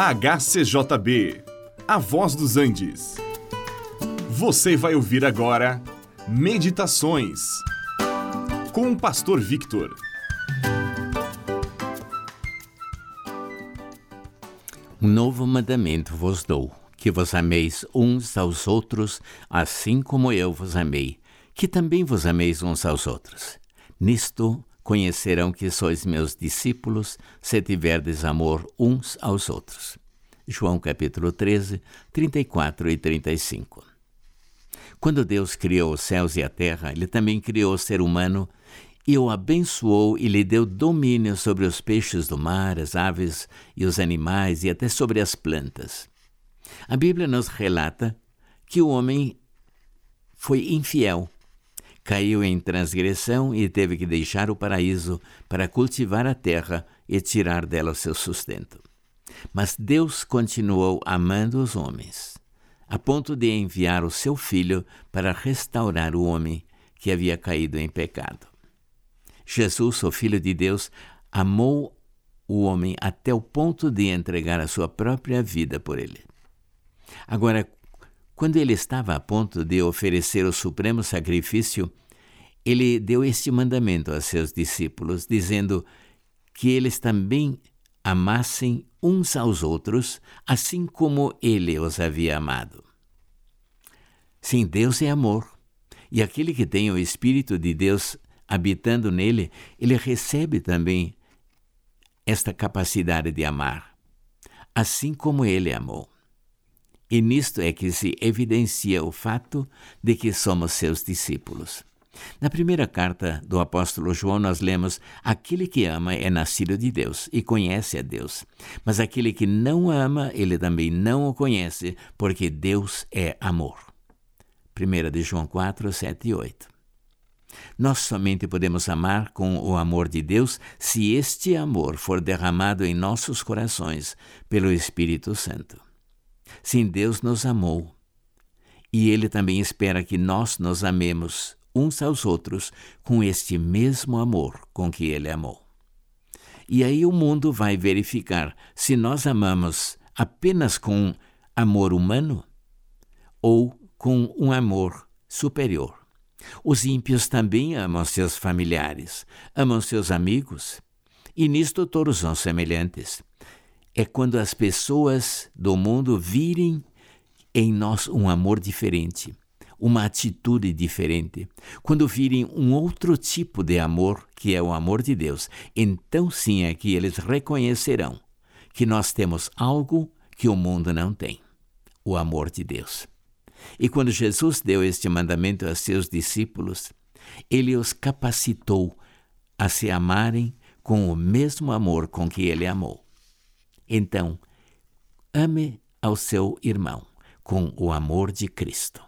HCJB, A Voz dos Andes. Você vai ouvir agora Meditações com o Pastor Victor. Um novo mandamento vos dou, que vos ameis uns aos outros, assim como eu vos amei, que também vos ameis uns aos outros. Nisto conhecerão que sois meus discípulos, se tiverdes amor uns aos outros. João capítulo 13, 34 e 35. Quando Deus criou os céus e a terra, ele também criou o ser humano e o abençoou e lhe deu domínio sobre os peixes do mar, as aves e os animais e até sobre as plantas. A Bíblia nos relata que o homem foi infiel caiu em transgressão e teve que deixar o paraíso para cultivar a terra e tirar dela o seu sustento. Mas Deus continuou amando os homens, a ponto de enviar o seu filho para restaurar o homem que havia caído em pecado. Jesus, o Filho de Deus, amou o homem até o ponto de entregar a sua própria vida por ele. Agora, quando ele estava a ponto de oferecer o supremo sacrifício, ele deu este mandamento a seus discípulos, dizendo que eles também amassem uns aos outros, assim como ele os havia amado. Sim, Deus é amor, e aquele que tem o Espírito de Deus habitando nele, ele recebe também esta capacidade de amar, assim como ele amou. E nisto é que se evidencia o fato de que somos seus discípulos. Na primeira carta do apóstolo João, nós lemos: Aquele que ama é nascido de Deus e conhece a Deus. Mas aquele que não ama, ele também não o conhece, porque Deus é amor. 1 de João 4, 7 e 8. Nós somente podemos amar com o amor de Deus se este amor for derramado em nossos corações pelo Espírito Santo. Sim, Deus nos amou. E Ele também espera que nós nos amemos uns aos outros com este mesmo amor com que Ele amou. E aí o mundo vai verificar se nós amamos apenas com amor humano ou com um amor superior. Os ímpios também amam seus familiares, amam seus amigos, e nisto todos são semelhantes é quando as pessoas do mundo virem em nós um amor diferente, uma atitude diferente. Quando virem um outro tipo de amor, que é o amor de Deus, então sim é que eles reconhecerão que nós temos algo que o mundo não tem: o amor de Deus. E quando Jesus deu este mandamento a seus discípulos, ele os capacitou a se amarem com o mesmo amor com que ele amou. Então, ame ao seu irmão com o amor de Cristo.